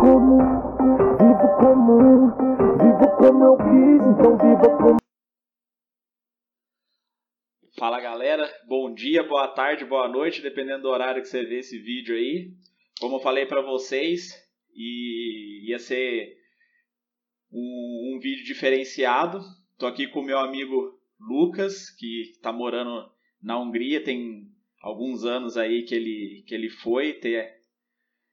como, vivo como, vivo como eu quis, então viva como. Fala galera, bom dia, boa tarde, boa noite, dependendo do horário que você vê esse vídeo aí. Como eu falei para vocês, ia ser um, um, vídeo diferenciado. Tô aqui com o meu amigo Lucas, que está morando na Hungria, tem alguns anos aí que ele, que ele foi ter,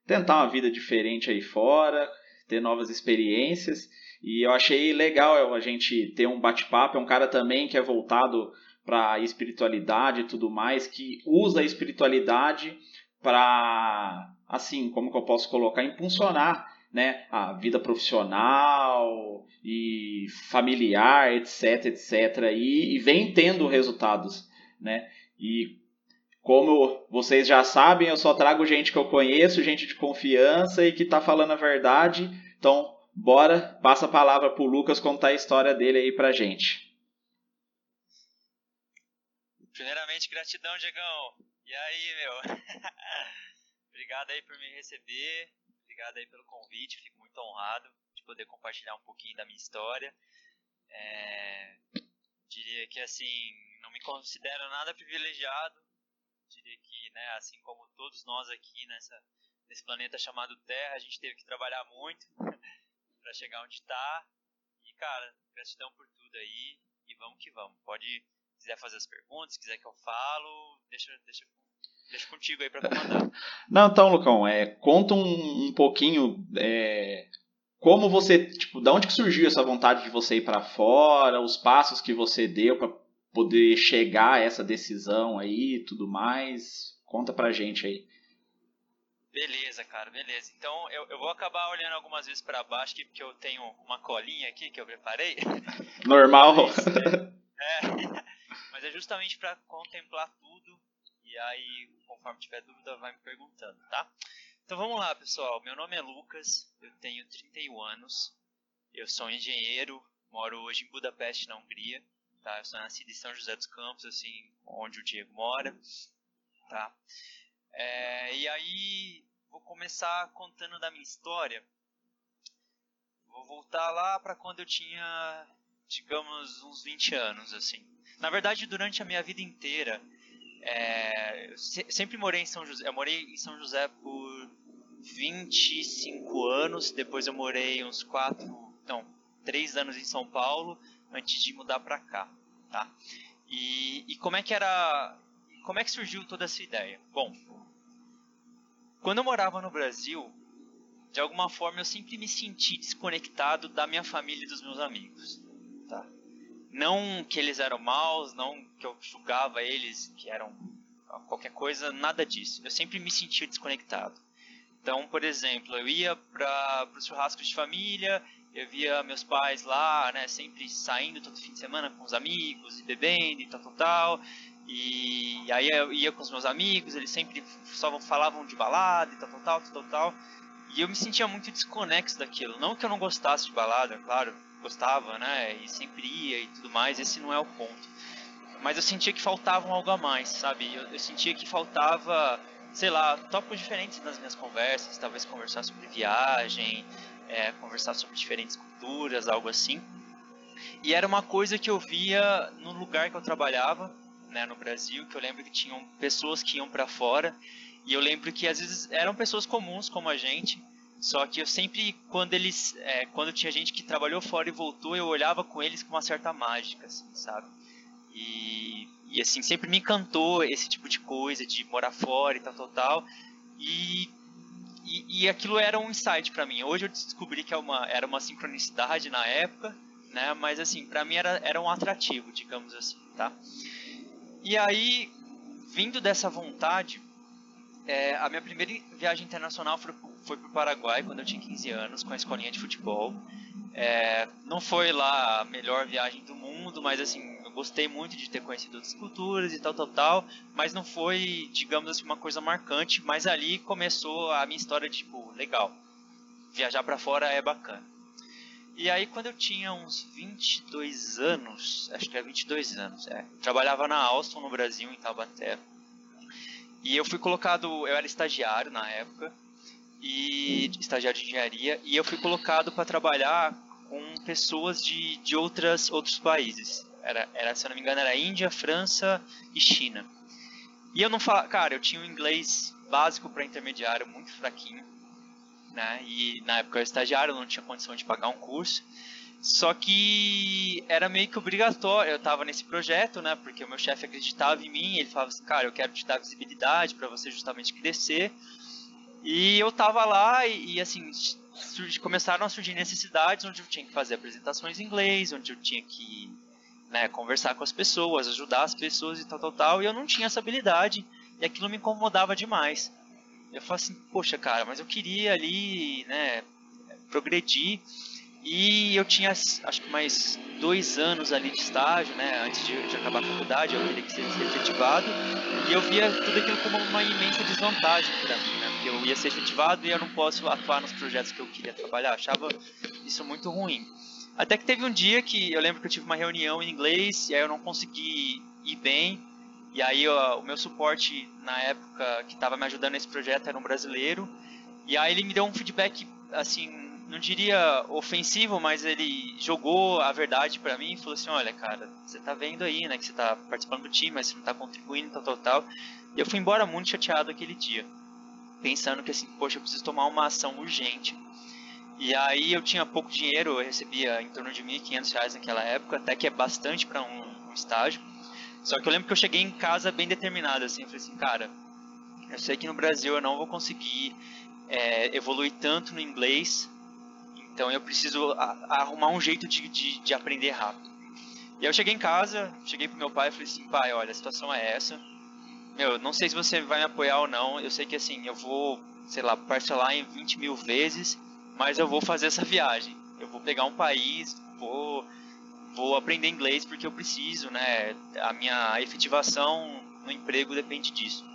tentar uma vida diferente aí fora, ter novas experiências. E eu achei legal a gente ter um bate-papo. É um cara também que é voltado para a espiritualidade e tudo mais, que usa a espiritualidade para, assim, como que eu posso colocar, impulsionar né, a vida profissional e familiar, etc, etc, e, e vem tendo resultados, né? E como vocês já sabem, eu só trago gente que eu conheço, gente de confiança e que está falando a verdade. Então, bora, passa a palavra pro Lucas contar a história dele aí pra gente. Primeiramente, gratidão, Diegão. E aí, meu? Obrigado aí por me receber. Obrigado aí pelo convite. Fico muito honrado de poder compartilhar um pouquinho da minha história. É... Diria que, assim, não me considero nada privilegiado diria que, né, assim como todos nós aqui nessa, nesse planeta chamado Terra, a gente teve que trabalhar muito para chegar onde está. E, cara, gratidão por tudo aí e vamos que vamos. Pode, quiser fazer as perguntas, quiser que eu falo, deixa, deixa, deixa contigo aí para comandar. Não, então, Lucão, é, conta um, um pouquinho é, como você, tipo, da onde que surgiu essa vontade de você ir para fora, os passos que você deu para poder chegar a essa decisão aí e tudo mais? Conta pra gente aí. Beleza, cara, beleza. Então eu, eu vou acabar olhando algumas vezes para baixo aqui, porque eu tenho uma colinha aqui que eu preparei. Normal. Mas, é, é, mas é justamente para contemplar tudo e aí, conforme tiver dúvida, vai me perguntando, tá? Então vamos lá, pessoal. Meu nome é Lucas, eu tenho 31 anos, eu sou engenheiro, moro hoje em Budapeste, na Hungria tá? Eu sou nascido em São José dos Campos, assim, onde o Diego mora, tá? É, e aí, vou começar contando da minha história. Vou voltar lá para quando eu tinha, digamos, uns 20 anos, assim. Na verdade, durante a minha vida inteira, é, eu se, sempre morei em São José. Eu morei em São José por 25 anos, depois eu morei uns 4, não, 3 anos em São Paulo, antes de mudar para cá, tá? E, e como é que era, como é que surgiu toda essa ideia? Bom, quando eu morava no Brasil, de alguma forma eu sempre me senti desconectado da minha família e dos meus amigos, tá? Não que eles eram maus, não que eu julgava eles que eram qualquer coisa, nada disso. Eu sempre me sentia desconectado. Então, por exemplo, eu ia para os churrascos de família, eu via meus pais lá, né, sempre saindo todo fim de semana com os amigos e bebendo e tal, tal, tal. E aí eu ia com os meus amigos, eles sempre só falavam de balada e tal, tal, tal, tal, tal. E eu me sentia muito desconexo daquilo. Não que eu não gostasse de balada, claro, gostava, né, e sempre ia e tudo mais, esse não é o ponto. Mas eu sentia que faltava algo a mais, sabe? Eu, eu sentia que faltava, sei lá, tópicos diferentes nas minhas conversas, talvez conversar sobre viagem, é, conversar sobre diferentes culturas, algo assim. E era uma coisa que eu via no lugar que eu trabalhava, né, no Brasil, que eu lembro que tinham pessoas que iam para fora, e eu lembro que às vezes eram pessoas comuns como a gente, só que eu sempre, quando eles, é, quando tinha gente que trabalhou fora e voltou, eu olhava com eles com uma certa mágica, assim, sabe? E, e assim, sempre me encantou esse tipo de coisa, de morar fora e tal, tal, tal. E e, e aquilo era um insight para mim. Hoje eu descobri que é uma, era uma sincronicidade na época, né? Mas assim, para mim era, era um atrativo, digamos assim, tá? E aí, vindo dessa vontade, é, a minha primeira viagem internacional foi, foi para o Paraguai quando eu tinha 15 anos, com a escolinha de futebol. É, não foi lá a melhor viagem do mundo, mas assim, gostei muito de ter conhecido outras culturas e tal, tal, tal, mas não foi, digamos assim, uma coisa marcante, mas ali começou a minha história, tipo, legal, viajar para fora é bacana. E aí quando eu tinha uns 22 anos, acho que é 22 anos, é, trabalhava na Alstom no Brasil, em Taubaté, e eu fui colocado, eu era estagiário na época, e estagiário de engenharia e eu fui colocado para trabalhar com pessoas de, de outras outros países. Era, era, se eu não me engano, era Índia, França e China. E eu não falava, cara, eu tinha um inglês básico para intermediário muito fraquinho, né? E na época eu era estagiário, eu não tinha condição de pagar um curso. Só que era meio que obrigatório, eu estava nesse projeto, né? Porque o meu chefe acreditava em mim, ele falava assim, cara, eu quero te dar visibilidade para você justamente crescer. E eu tava lá e, e assim, começaram a surgir necessidades onde eu tinha que fazer apresentações em inglês, onde eu tinha que né, conversar com as pessoas, ajudar as pessoas e tal, tal, tal. E eu não tinha essa habilidade e aquilo me incomodava demais. Eu falei assim, poxa, cara, mas eu queria ali, né, progredir. E eu tinha, acho que mais dois anos ali de estágio, né, antes de, de acabar a faculdade, eu queria que seja efetivado. E eu via tudo aquilo como uma imensa desvantagem para mim, né, porque eu ia ser efetivado e eu não posso atuar nos projetos que eu queria trabalhar. achava isso muito ruim. Até que teve um dia que eu lembro que eu tive uma reunião em inglês e aí eu não consegui ir bem. E aí ó, o meu suporte na época que estava me ajudando nesse projeto era um brasileiro. E aí ele me deu um feedback assim, não diria ofensivo, mas ele jogou a verdade para mim e falou assim: "Olha, cara, você tá vendo aí, né, que você tá participando do time, mas você não tá contribuindo, tal, tal, tal". E eu fui embora muito chateado aquele dia, pensando que assim, poxa, eu preciso tomar uma ação urgente e aí eu tinha pouco dinheiro, eu recebia em torno de R$ 1.500 naquela época, até que é bastante para um, um, estágio. Só que eu lembro que eu cheguei em casa bem determinado, assim, eu falei assim, cara, eu sei que no Brasil eu não vou conseguir é, evoluir tanto no inglês, então eu preciso arrumar um jeito de, de, de, aprender rápido. E aí eu cheguei em casa, cheguei pro meu pai e falei assim, pai, olha, a situação é essa, meu, não sei se você vai me apoiar ou não, eu sei que assim, eu vou, sei lá, parcelar em 20 mil vezes mas eu vou fazer essa viagem. Eu vou pegar um país, vou, vou aprender inglês porque eu preciso, né? A minha efetivação no emprego depende disso.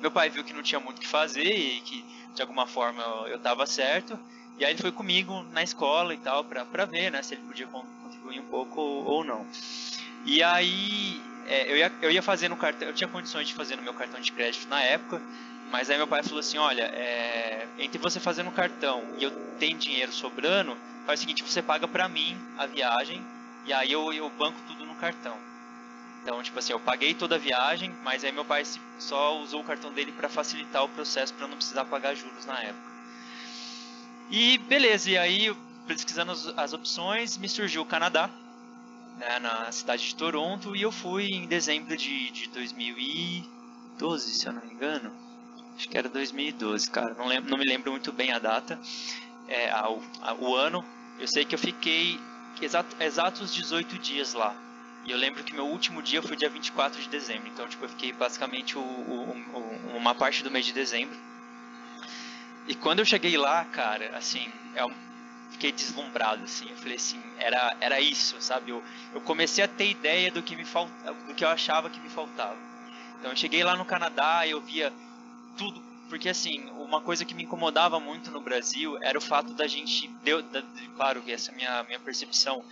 Meu pai viu que não tinha muito o que fazer e que de alguma forma eu estava certo. E aí ele foi comigo na escola e tal para ver, né? Se ele podia contribuir um pouco ou não. E aí é, eu, ia, eu ia fazer no cartão, eu tinha condições de fazer no meu cartão de crédito na época. Mas aí meu pai falou assim, olha, é, entre você fazer no cartão e eu tenho dinheiro sobrando, faz o seguinte, você paga pra mim a viagem e aí eu, eu banco tudo no cartão. Então, tipo assim, eu paguei toda a viagem, mas aí meu pai só usou o cartão dele para facilitar o processo para não precisar pagar juros na época. E beleza, e aí pesquisando as, as opções, me surgiu o Canadá, né, na cidade de Toronto, e eu fui em dezembro de, de 2012, se eu não me engano. Acho que era 2012, cara. Não, lembro, não me lembro muito bem a data, é, a, a, o ano. Eu sei que eu fiquei exato, exatos 18 dias lá. E eu lembro que meu último dia foi dia 24 de dezembro. Então, tipo, eu fiquei basicamente o, o, o, uma parte do mês de dezembro. E quando eu cheguei lá, cara, assim, eu fiquei deslumbrado, assim. Eu falei assim, era, era isso, sabe? Eu, eu comecei a ter ideia do que me do que eu achava que me faltava. Então, eu cheguei lá no Canadá, eu via tudo. Porque, assim, uma coisa que me incomodava muito no Brasil era o fato da gente. Deu, da, claro, essa é a minha, minha percepção.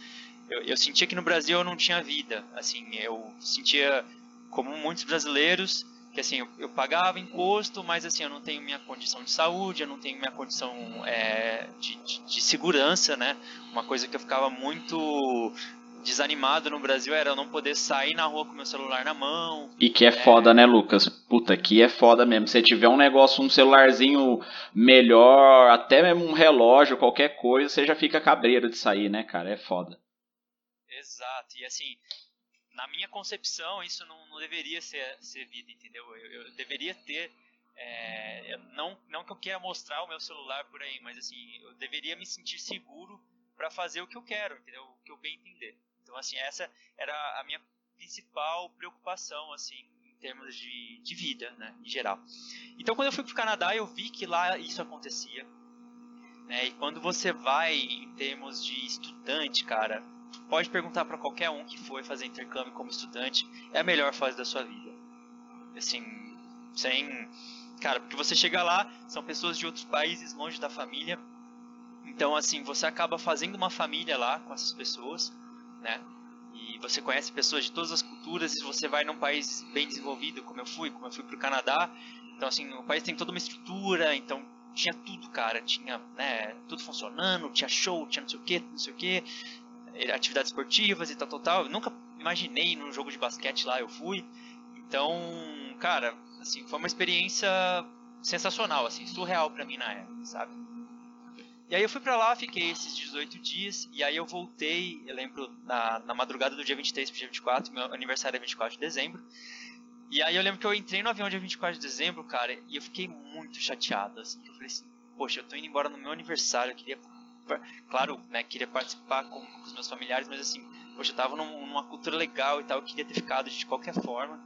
Eu, eu sentia que no Brasil eu não tinha vida. Assim, eu sentia, como muitos brasileiros, que assim, eu, eu, pagava imposto, mas assim, eu não tenho minha condição de saúde, eu não tenho minha condição é, de, de, de, segurança, né? Uma coisa que eu ficava muito desanimado no Brasil era eu não poder sair na rua com meu celular na mão. E que é, é... foda, né, Lucas? Puta, que é foda mesmo. Se tiver um negócio, um celularzinho melhor, até mesmo um relógio, qualquer coisa, você já fica cabreiro de sair, né, cara? É foda. Exato. E assim, na minha concepção, isso não, não deveria ser, ser vida, entendeu? Eu, eu deveria ter. É, não, não que eu queira mostrar o meu celular por aí, mas assim, eu deveria me sentir seguro para fazer o que eu quero, entendeu? O que eu bem entender. Então, assim, essa era a minha principal preocupação, assim, em termos de, de vida, né, em geral. Então, quando eu fui para o Canadá, eu vi que lá isso acontecia. Né, e quando você vai em termos de estudante, cara, pode perguntar para qualquer um que foi fazer intercâmbio como estudante, é a melhor fase da sua vida. Assim, sem. Cara, porque você chega lá, são pessoas de outros países, longe da família. Então, assim, você acaba fazendo uma família lá com essas pessoas né? E você conhece pessoas de todas as culturas e você vai num país bem desenvolvido, como eu fui, como eu fui para o Canadá. Então, assim, o país tem toda uma estrutura, então tinha tudo, cara. Tinha né, tudo funcionando, tinha show, tinha não sei o que, não sei o que, atividades esportivas e tal, tal, tal. Eu nunca imaginei num jogo de basquete lá, eu fui. Então, cara, assim, foi uma experiência sensacional, assim, surreal para mim na época, sabe? E aí eu fui pra lá, fiquei esses 18 dias, e aí eu voltei, eu lembro, na, na madrugada do dia 23 pro dia 24, meu aniversário é 24 de dezembro, e aí eu lembro que eu entrei no avião dia 24 de dezembro, cara, e eu fiquei muito chateado, assim, eu falei assim, poxa, eu tô indo embora no meu aniversário, eu queria, claro, né, queria participar com, com os meus familiares, mas assim, poxa, eu tava num, numa cultura legal e tal, eu queria ter ficado de qualquer forma,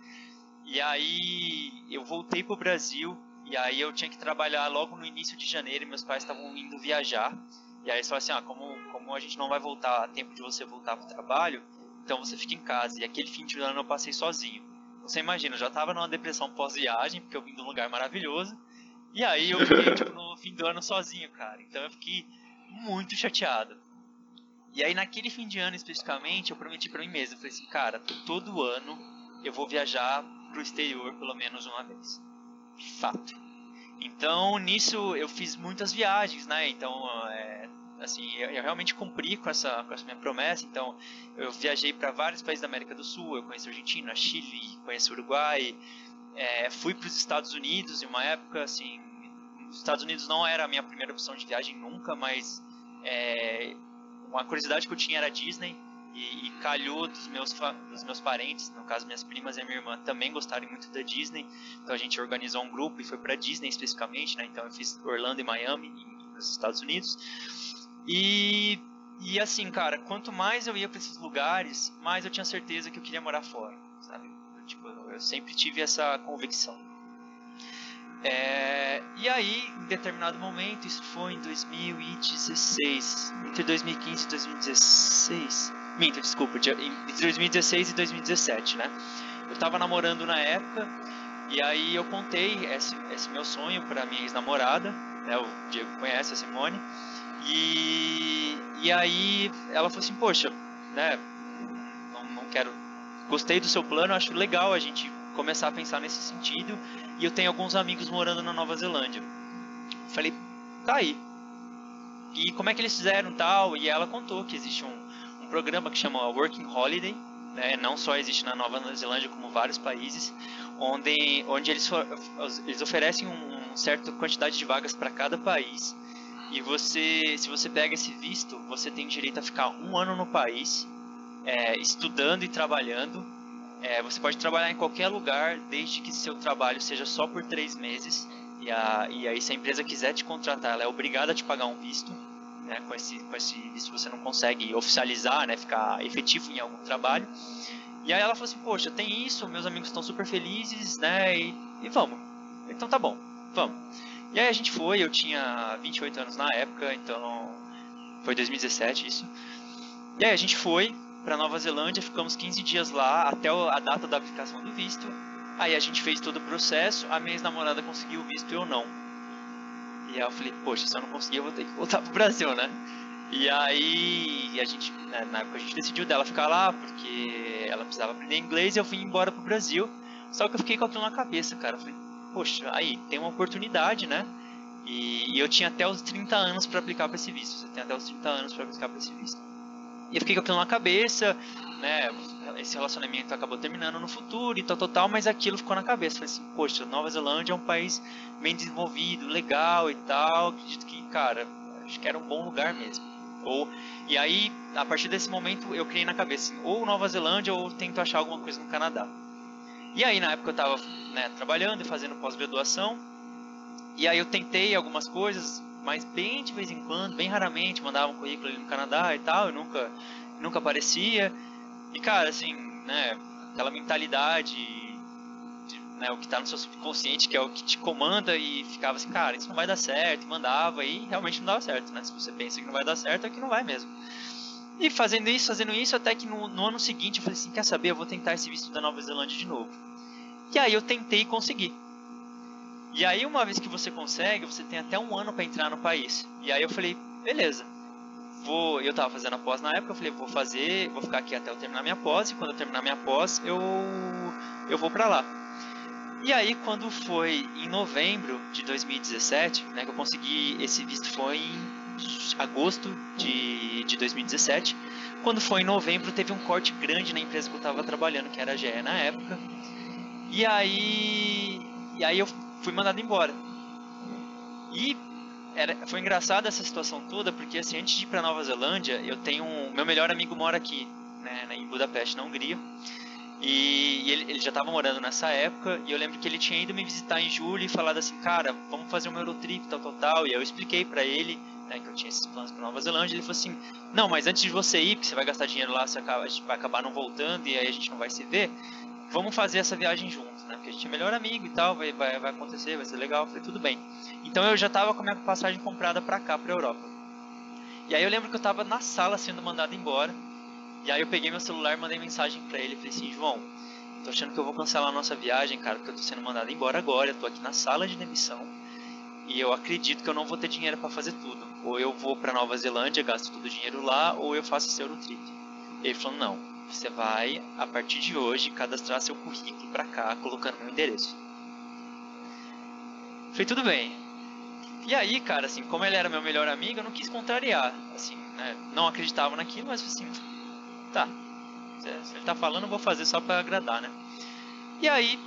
e aí eu voltei pro Brasil, e aí eu tinha que trabalhar logo no início de janeiro e meus pais estavam indo viajar. E aí eles falaram assim, ah, como, como a gente não vai voltar a tempo de você voltar pro trabalho, então você fica em casa. E aquele fim de ano eu passei sozinho. Você imagina, eu já tava numa depressão pós-viagem, porque eu vim de um lugar maravilhoso. E aí eu fiquei, tipo, no fim do ano sozinho, cara. Então eu fiquei muito chateado. E aí naquele fim de ano especificamente, eu prometi para mim mesmo, eu falei assim, cara, todo ano eu vou viajar pro exterior pelo menos uma vez fato. Então, nisso eu fiz muitas viagens, né? Então, é, assim, eu, eu, realmente cumpri com essa, com essa minha promessa. Então, eu viajei para vários países da América do Sul. Eu conheci a Argentina, Chile, conheci o Uruguai. É, fui para os Estados Unidos em uma época, assim, os Estados Unidos não era a minha primeira opção de viagem nunca, mas é, uma curiosidade que eu tinha era a Disney. E, e, calhou dos meus, dos meus parentes, no caso minhas primas e minha irmã, também gostarem muito da Disney. Então a gente organizou um grupo e foi para Disney especificamente, né? Então eu fiz Orlando e Miami, nos Estados Unidos. E, e assim, cara, quanto mais eu ia para esses lugares, mais eu tinha certeza que eu queria morar fora, sabe? Eu, tipo, eu sempre tive essa convicção. É, e aí, em determinado momento, isso foi em 2016, entre 2015 e 2016, Minto, desculpa, entre 2016 e 2017, né? Eu tava namorando na época e aí eu contei esse, esse meu sonho pra minha ex-namorada, né? O Diego conhece a Simone. E, e aí ela falou assim, poxa, né? Não, não quero. Gostei do seu plano, acho legal a gente começar a pensar nesse sentido. E eu tenho alguns amigos morando na Nova Zelândia. Falei, tá aí. E como é que eles fizeram tal? E ela contou que existe um, programa que chama Working Holiday, né, não só existe na Nova Zelândia como vários países, onde, onde eles, eles oferecem uma um certa quantidade de vagas para cada país. E você, se você pega esse visto, você tem direito a ficar um ano no país, é, estudando e trabalhando. É, você pode trabalhar em qualquer lugar, desde que seu trabalho seja só por três meses. E, a, e aí, se a empresa quiser te contratar, ela é obrigada a te pagar um visto né, com esse com esse visto você não consegue oficializar, né, ficar efetivo em algum trabalho. E aí ela falou assim, poxa, tem isso, meus amigos estão super felizes, né, e, e vamos. Então tá bom, vamos. E aí a gente foi, eu tinha 28 anos na época, então foi 2017 isso. E aí a gente foi para Nova Zelândia, ficamos 15 dias lá até a data da aplicação do visto. Aí a gente fez todo o processo, a minha ex-namorada conseguiu o visto e eu não. E aí eu falei, poxa, se eu não conseguir, eu vou ter que voltar pro Brasil, né? E aí a gente, né, na época a gente decidiu dela ficar lá, porque ela precisava aprender inglês e eu fui embora pro Brasil. Só que eu fiquei com aquilo na cabeça, cara. Eu falei, poxa, aí tem uma oportunidade, né? E, e eu tinha até os 30 anos para aplicar para esse visto. Você tem até os 30 anos para aplicar para esse visto. E eu fiquei com aquilo na cabeça, né? Esse relacionamento acabou terminando no futuro e tal, tal, tal, mas aquilo ficou na cabeça. Falei assim, poxa, Nova Zelândia é um país bem desenvolvido, legal e tal. Acredito que, cara, acho que era um bom lugar mesmo. Ou, e aí, a partir desse momento, eu criei na cabeça, assim, ou Nova Zelândia ou tento achar alguma coisa no Canadá. E aí, na época, eu estava né, trabalhando e fazendo pós-graduação. E aí, eu tentei algumas coisas, mas bem de vez em quando, bem raramente, mandava um currículo ali no Canadá e tal, eu nunca, nunca aparecia. E cara, assim, né, aquela mentalidade, de, né, o que está no seu subconsciente, que é o que te comanda e ficava assim, cara, isso não vai dar certo, e mandava e realmente não dava certo, né? Se você pensa que não vai dar certo, é que não vai mesmo. E fazendo isso, fazendo isso, até que no, no ano seguinte eu falei assim, quer saber, eu vou tentar esse visto da Nova Zelândia de novo. E aí eu tentei conseguir. E aí, uma vez que você consegue, você tem até um ano para entrar no país. E aí eu falei, beleza. Vou, eu tava fazendo a pós na época, eu falei, vou fazer, vou ficar aqui até eu terminar minha pós, e quando eu terminar minha pós, eu eu vou para lá. E aí, quando foi em novembro de 2017, né, que eu consegui esse visto, foi em agosto de, de 2017. Quando foi em novembro, teve um corte grande na empresa que eu estava trabalhando, que era a GE na época. E aí, e aí eu fui mandado embora. E era, foi engraçada essa situação toda, porque assim, antes de ir para Nova Zelândia, eu tenho um, meu melhor amigo mora aqui, né, em Budapeste, na Hungria. E, e ele, ele, já estava morando nessa época, e eu lembro que ele tinha ido me visitar em julho e falado assim, cara, vamos fazer um Eurotrip, tal, tal, tal. E eu expliquei para ele né, que eu tinha esses planos para Nova Zelândia. Ele falou assim, não, mas antes de você ir, porque você vai gastar dinheiro lá, você acaba, vai acabar não voltando e aí a gente não vai se ver, vamos fazer essa viagem juntos, né? Porque a gente é melhor amigo e tal, vai, vai, vai acontecer, vai ser legal. Falei, tudo bem. Então eu já estava com a minha passagem comprada para cá, para Europa. E aí eu lembro que eu estava na sala sendo mandado embora. E aí eu peguei meu celular e mandei mensagem para ele. Falei assim, João, tô achando que eu vou cancelar a nossa viagem, cara, porque eu tô sendo mandado embora agora. Eu tô aqui na sala de demissão. E eu acredito que eu não vou ter dinheiro para fazer tudo. Ou eu vou para Nova Zelândia, gasto todo o dinheiro lá, ou eu faço esse Eurotrip. Ele falou: não, você vai, a partir de hoje, cadastrar seu currículo para cá, colocando meu endereço. Falei: tudo bem. E aí, cara, assim, como ele era meu melhor amigo, eu não quis contrariar. Assim, né? Não acreditava naquilo, mas assim, tá. Se ele tá falando, eu vou fazer só para agradar, né? E aí,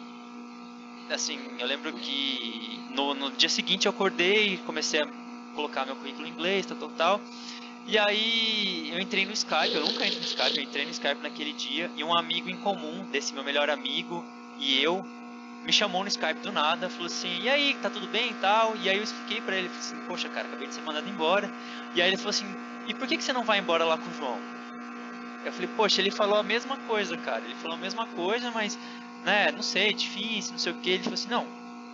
assim, eu lembro que no, no dia seguinte eu acordei e comecei a colocar meu currículo em inglês, tal, tal, tal. E aí eu entrei no Skype, eu nunca entro no Skype, eu entrei no Skype naquele dia e um amigo em comum desse meu melhor amigo e eu me chamou no Skype do nada, falou assim, e aí, tá tudo bem e tal? E aí eu expliquei pra ele, falei assim, poxa cara, acabei de ser mandado embora. E aí ele falou assim, e por que, que você não vai embora lá com o João? Eu falei, poxa, ele falou a mesma coisa, cara, ele falou a mesma coisa, mas, né, não sei, difícil, não sei o que. Ele falou assim, não,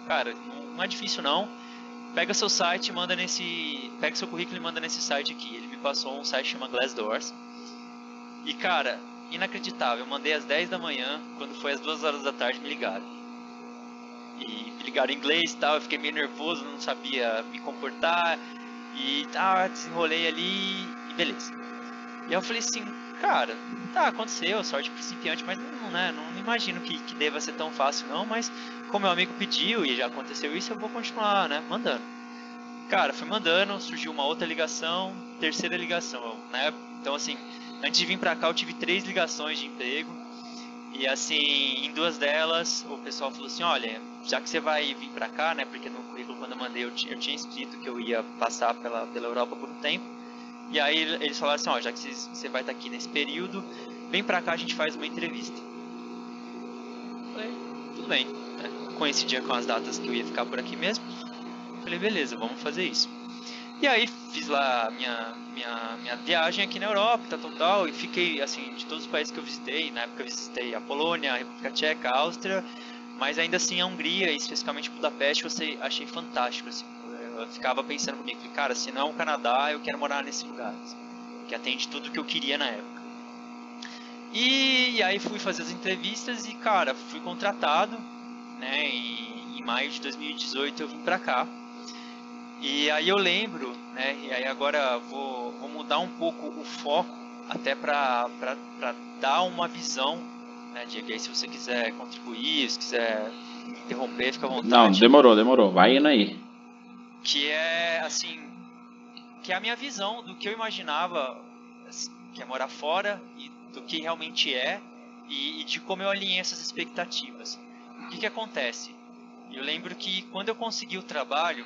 cara, não é difícil não pega seu site manda nesse. Pega seu currículo e manda nesse site aqui. Ele me passou um site que chama Glassdoors. E cara, inacreditável. Eu mandei às 10 da manhã, quando foi às 2 horas da tarde, me ligaram. E me ligaram em inglês e tal, eu fiquei meio nervoso, não sabia me comportar. E tá, desenrolei ali e beleza. E eu falei assim, cara, tá, aconteceu, sorte principiante, mas não, né, não imagino que, que deva ser tão fácil não, mas como meu amigo pediu e já aconteceu isso, eu vou continuar, né, mandando. Cara, fui mandando, surgiu uma outra ligação, terceira ligação, né? Então assim, antes de vir pra cá eu tive três ligações de emprego. E assim, em duas delas, o pessoal falou assim, olha, já que você vai vir pra cá, né? Porque no currículo quando eu mandei eu tinha, eu tinha escrito que eu ia passar pela, pela Europa por um tempo. E aí eles falaram assim, ó, já que você vai estar aqui nesse período, vem pra cá, a gente faz uma entrevista. Falei, tudo bem coincidia com as datas que eu ia ficar por aqui mesmo. Falei, beleza, vamos fazer isso. E aí fiz lá minha, minha, minha viagem aqui na Europa, tal, tal, tal, e fiquei, assim, de todos os países que eu visitei, na época eu visitei a Polônia, a República Tcheca, a Áustria, mas ainda assim a Hungria, especificamente Budapeste, eu achei fantástico, assim. Eu ficava pensando comigo, cara, se não é o Canadá, eu quero morar nesse lugar, assim, que atende tudo que eu queria na época. E, e aí fui fazer as entrevistas e, cara, fui contratado, né? Em, em maio de 2018 eu vim pra cá. E aí eu lembro, né? E aí agora vou, vou mudar um pouco o foco até pra dar uma visão, né, Diego? Aí se você quiser contribuir, se quiser interromper, fica à vontade. Não, demorou, demorou. Vai indo aí. Que é, assim, que é a minha visão do que eu imaginava assim, que é morar fora e do que realmente é e, e de como eu alinhei essas expectativas o que, que acontece? Eu lembro que quando eu consegui o trabalho,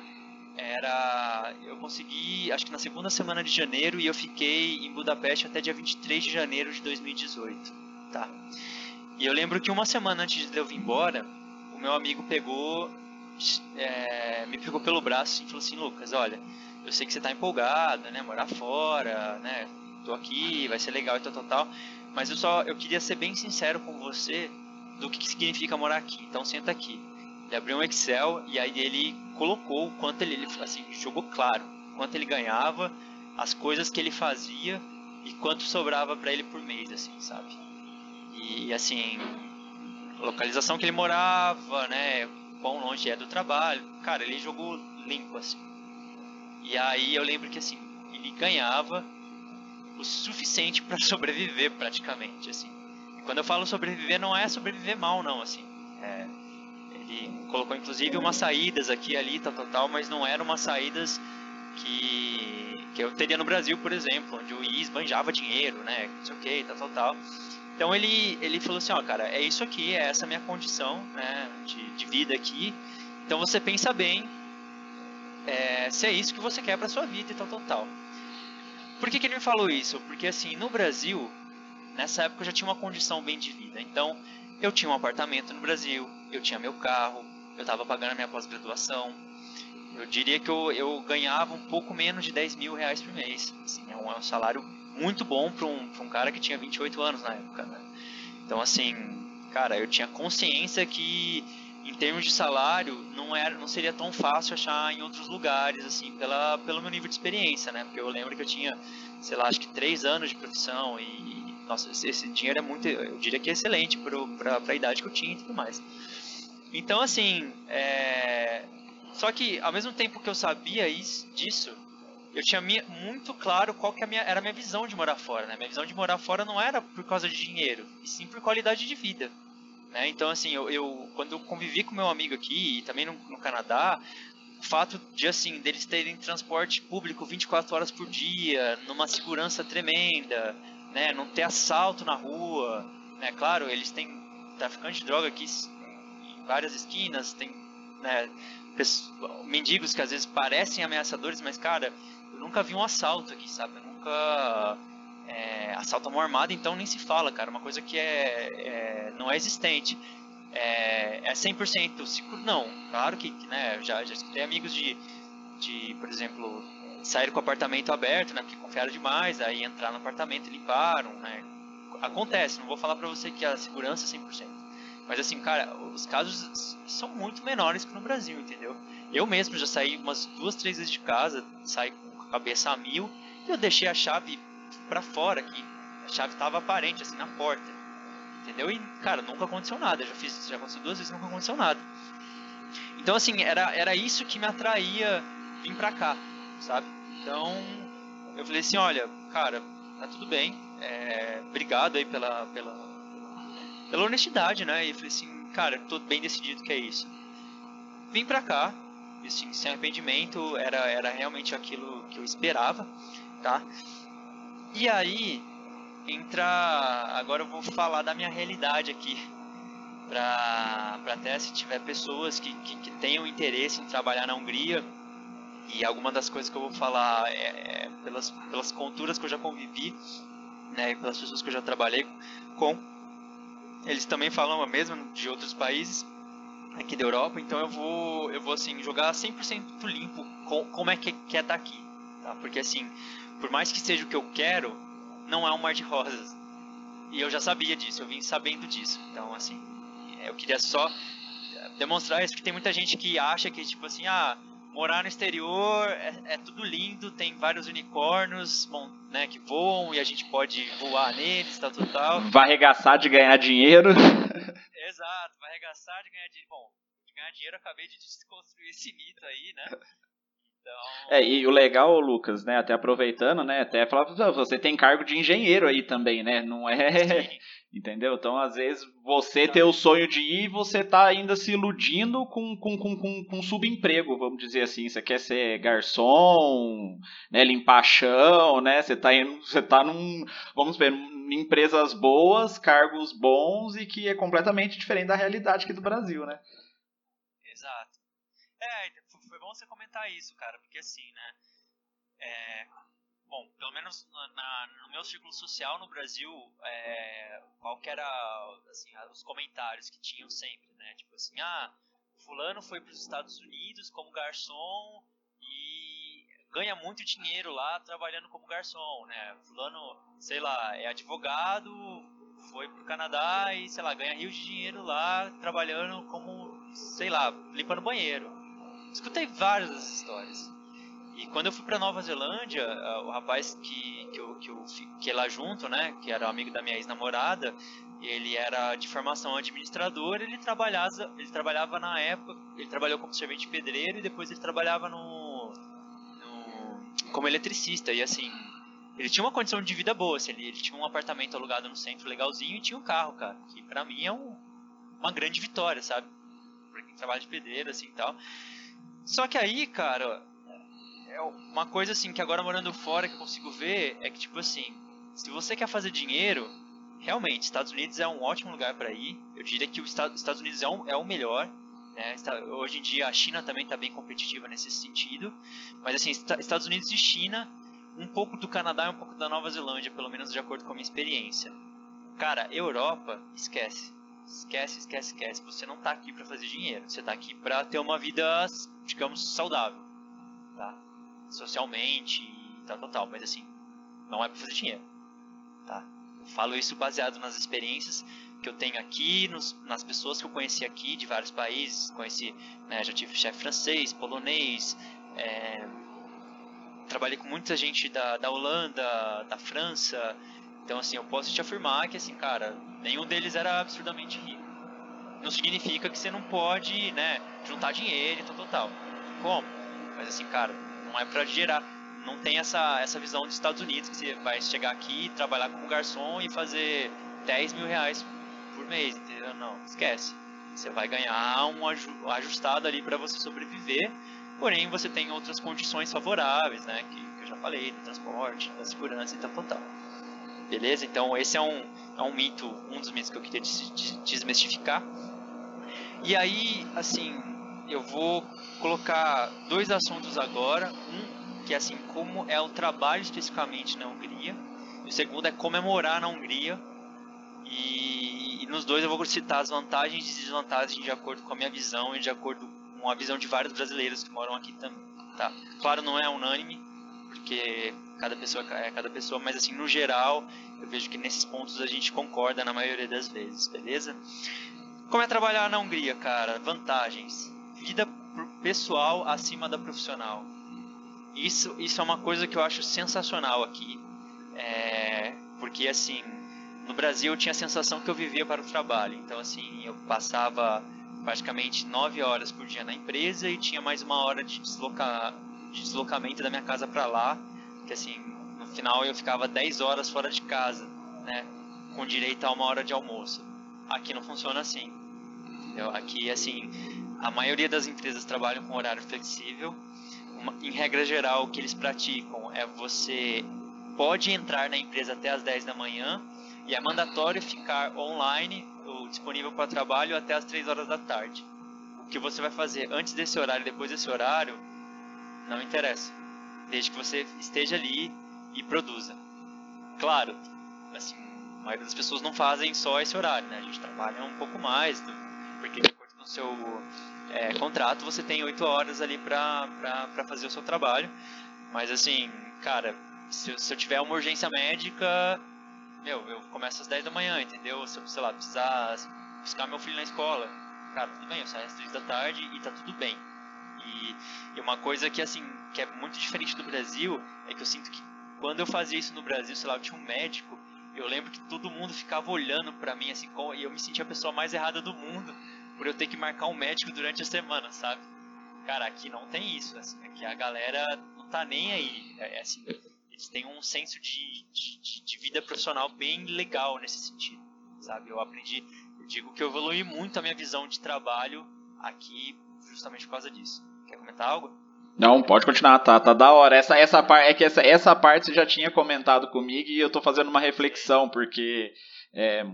era eu consegui acho que na segunda semana de janeiro e eu fiquei em Budapeste até dia 23 de janeiro de 2018 tá e eu lembro que uma semana antes de eu vir embora o meu amigo pegou é, me pegou pelo braço e falou assim Lucas olha eu sei que você está empolgado né morar fora né tô aqui vai ser legal e tal tal tal mas eu só eu queria ser bem sincero com você do que significa morar aqui. Então senta aqui. Ele abriu um Excel e aí ele colocou quanto ele, assim, jogou claro quanto ele ganhava, as coisas que ele fazia e quanto sobrava para ele por mês, assim, sabe? E assim, localização que ele morava, né, quão longe é do trabalho. Cara, ele jogou limpo assim. E aí eu lembro que assim, ele ganhava o suficiente para sobreviver praticamente, assim. Quando eu falo sobreviver, não é sobreviver mal, não, assim. É, Ele colocou inclusive umas saídas aqui ali, tal, tal, tal, mas não eram umas saídas que, que eu teria no Brasil, por exemplo, onde o IS manjava dinheiro, né? Não sei o que, tal, tal, tal. Então ele, ele falou assim, ó, cara, é isso aqui, é essa minha condição né, de, de vida aqui. Então você pensa bem é, se é isso que você quer para sua vida e tal, tal, tal. Por que, que ele me falou isso? Porque assim, no Brasil, nessa época eu já tinha uma condição bem de vida. Então, eu tinha um apartamento no Brasil, eu tinha meu carro, eu estava pagando a minha pós-graduação. Eu diria que eu, eu ganhava um pouco menos de 10 mil reais por mês. Assim, é, um, é um salário muito bom para um, um cara que tinha 28 anos na época. Né? Então, assim, cara, eu tinha consciência que em termos de salário não era não seria tão fácil achar em outros lugares assim pela pelo meu nível de experiência né porque eu lembro que eu tinha sei lá acho que três anos de profissão e nossa esse dinheiro é muito eu diria que é excelente para a idade que eu tinha e tudo mais então assim é... só que ao mesmo tempo que eu sabia isso, disso eu tinha muito claro qual que é minha, era a minha visão de morar fora né minha visão de morar fora não era por causa de dinheiro e sim por qualidade de vida né? Então, assim, eu, eu, quando eu convivi com meu amigo aqui e também no, no Canadá, o fato de, assim, deles terem transporte público 24 horas por dia, numa segurança tremenda, né? Não ter assalto na rua, né? Claro, eles têm traficante de droga aqui várias esquinas, tem, né? mendigos que às vezes parecem ameaçadores, mas, cara, eu nunca vi um assalto aqui, sabe? Eu nunca é, assalto à mão armada, então nem se fala, cara. Uma coisa que é, é não é existente. É, é 100% seguro? Não. Claro que, né, já, já escutei amigos de, de, por exemplo, sair com o apartamento aberto, né, porque confiaram demais, aí entrar no apartamento e limparam, né. Acontece, não vou falar pra você que a segurança é 100%. Mas assim, cara, os casos são muito menores que no Brasil, entendeu? Eu mesmo já saí umas duas, três vezes de casa, saí com a cabeça a mil, e eu deixei a chave para fora aqui. A chave tava aparente, assim, na porta. Entendeu? E, cara, nunca aconteceu nada. Já fiz, já aconteceu duas vezes, nunca aconteceu nada. Então, assim, era, era isso que me atraía vir pra cá, sabe? Então, eu falei assim, olha, cara, tá tudo bem. É, obrigado aí pela, pela, pela honestidade, né? E falei assim, cara, tô bem decidido que é isso. Vim pra cá, assim, sem arrependimento, era, era realmente aquilo que eu esperava, tá? E aí entra. Agora eu vou falar da minha realidade aqui. Para até se tiver pessoas que, que, que, tenham interesse em trabalhar na Hungria. E alguma das coisas que eu vou falar é, é pelas, pelas culturas que eu já convivi, né, e pelas pessoas que eu já trabalhei com. Eles também falam a mesma de outros países aqui da Europa, então eu vou, eu vou assim, jogar 100% limpo com, como é que é estar tá aqui. Tá? Porque assim, por mais que seja o que eu quero, não é um mar de rosas. E eu já sabia disso, eu vim sabendo disso. Então, assim, eu queria só demonstrar isso, que tem muita gente que acha que, tipo assim, ah, morar no exterior é, é tudo lindo, tem vários unicórnios bom, né, que voam e a gente pode voar neles, tal, tal, tal. Vai arregaçar de ganhar dinheiro. Exato, vai arregaçar de ganhar dinheiro. Bom, de ganhar dinheiro, eu acabei de desconstruir esse mito aí, né? Então... É, e o legal, Lucas, né, até aproveitando, né, até falar, você tem cargo de engenheiro aí também, né, não é... Sim. Entendeu? Então, às vezes, você tem o sonho de ir você tá ainda se iludindo com, com, com, com, com subemprego, vamos dizer assim. Você quer ser garçom, né, limpar chão, né? Você tá, indo, você tá num, vamos ver, em empresas boas, cargos bons e que é completamente diferente da realidade aqui do Brasil, né? Exato. É, você comentar isso, cara, porque assim, né? É, bom, pelo menos na, no meu círculo social no Brasil, é, qual que era assim, os comentários que tinham sempre, né? Tipo assim, ah, fulano foi para os Estados Unidos como garçom e ganha muito dinheiro lá trabalhando como garçom, né? Fulano, sei lá, é advogado, foi pro Canadá e, sei lá, ganha rios de dinheiro lá trabalhando como, sei lá, limpando banheiro. Escutei várias das histórias. E quando eu fui para Nova Zelândia, o rapaz que, que, eu, que, eu, que é lá junto, né, que era amigo da minha ex-namorada, ele era de formação administrador, ele trabalhava, ele trabalhava na época, ele trabalhou como servente pedreiro e depois ele trabalhava no, no como eletricista e assim, ele tinha uma condição de vida boa, assim, ele, ele, tinha um apartamento alugado no centro legalzinho e tinha um carro, cara, que para mim é um, uma grande vitória, sabe? trabalho de pedreiro, assim e tal. Só que aí, cara, é uma coisa assim que agora morando fora que eu consigo ver é que, tipo assim, se você quer fazer dinheiro, realmente, Estados Unidos é um ótimo lugar para ir. Eu diria que os Estados Unidos é, um, é o melhor. Né? Hoje em dia a China também está bem competitiva nesse sentido. Mas assim, Estados Unidos e China, um pouco do Canadá e um pouco da Nova Zelândia, pelo menos de acordo com a minha experiência. Cara, Europa, esquece. Esquece, esquece, esquece. Você não está aqui para fazer dinheiro. Você está aqui para ter uma vida, digamos, saudável. Tá? Socialmente e tal, tal, tal. Mas assim, não é para fazer dinheiro. Tá? Eu falo isso baseado nas experiências que eu tenho aqui, nos, nas pessoas que eu conheci aqui de vários países. Conheci, né, já tive chefe francês, polonês, é, trabalhei com muita gente da, da Holanda, da França. Então, assim, eu posso te afirmar que, assim, cara, nenhum deles era absurdamente rico. Não significa que você não pode, né, juntar dinheiro e tal, tal, tal. Como? Mas, assim, cara, não é pra gerar. Não tem essa, essa visão dos Estados Unidos que você vai chegar aqui, trabalhar como garçom e fazer 10 mil reais por mês, entendeu? Não, esquece. Você vai ganhar um ajustado ali para você sobreviver, porém você tem outras condições favoráveis, né? Que, que eu já falei, do transporte, da segurança e tal, tal, tal. Beleza? Então esse é um, é um mito, um dos mitos que eu queria desmistificar. E aí, assim, eu vou colocar dois assuntos agora. Um que é assim, como é o trabalho especificamente na Hungria. E o segundo é comemorar na Hungria. E nos dois eu vou citar as vantagens e desvantagens de acordo com a minha visão e de acordo com a visão de vários brasileiros que moram aqui também, tá? Claro, não é unânime, porque cada pessoa é cada pessoa, mas assim, no geral, eu vejo que nesses pontos a gente concorda na maioria das vezes, beleza? Como é trabalhar na Hungria, cara? Vantagens. Vida pessoal acima da profissional. Isso, isso é uma coisa que eu acho sensacional aqui. É, porque assim, no Brasil eu tinha a sensação que eu vivia para o trabalho. Então, assim, eu passava praticamente nove horas por dia na empresa e tinha mais uma hora de, desloca... de deslocamento da minha casa para lá. Que, assim, no final eu ficava dez horas fora de casa, né? Com direito a uma hora de almoço. Aqui não funciona assim. Aqui, assim, a maioria das empresas trabalham com horário flexível. Uma, em regra geral, o que eles praticam é você pode entrar na empresa até as 10 da manhã e é mandatório ficar online ou disponível para trabalho até as 3 horas da tarde. O que você vai fazer antes desse horário depois desse horário não interessa, desde que você esteja ali e produza. Claro, assim, a maioria das pessoas não fazem só esse horário, né? A gente trabalha um pouco mais, porque de acordo com o seu é, contrato você tem 8 horas ali para fazer o seu trabalho. Mas assim, cara, se, se eu tiver uma urgência médica, meu, eu começo às 10 da manhã, entendeu? Se eu, sei lá, precisar buscar meu filho na escola, cara, tudo bem, eu saio às 3 da tarde e tá tudo bem. E, e, uma coisa que, assim, que é muito diferente do Brasil, é que eu sinto que quando eu fazia isso no Brasil, sei lá, eu tinha um médico, eu lembro que todo mundo ficava olhando pra mim, assim, e eu me sentia a pessoa mais errada do mundo por eu ter que marcar um médico durante a semana, sabe? Cara, aqui não tem isso, assim, aqui a galera não tá nem aí, é, é assim, eles têm um senso de, de, de, vida profissional bem legal nesse sentido, sabe? Eu aprendi, eu digo que eu evolui muito a minha visão de trabalho aqui justamente por causa disso. Quer comentar algo? Não, pode continuar, tá, tá da hora. Essa, essa parte é que essa, essa parte você já tinha comentado comigo e eu tô fazendo uma reflexão, porque é,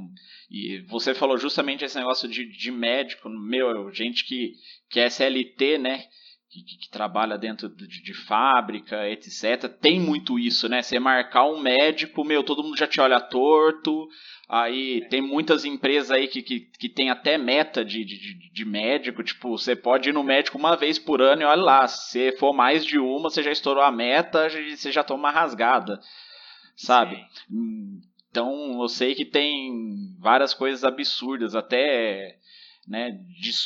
e você falou justamente esse negócio de, de médico, meu, gente que, que é SLT, né? Que, que, trabalha dentro de, de, fábrica, etc. Tem muito isso, né? Você marcar um médico, meu, todo mundo já te olha torto. Aí tem muitas empresas aí que, que, que tem até meta de, de, de médico. Tipo, você pode ir no médico uma vez por ano e olha lá, se for mais de uma, você já estourou a meta, você já toma uma rasgada. Sabe? Sim. Então eu sei que tem várias coisas absurdas, até né?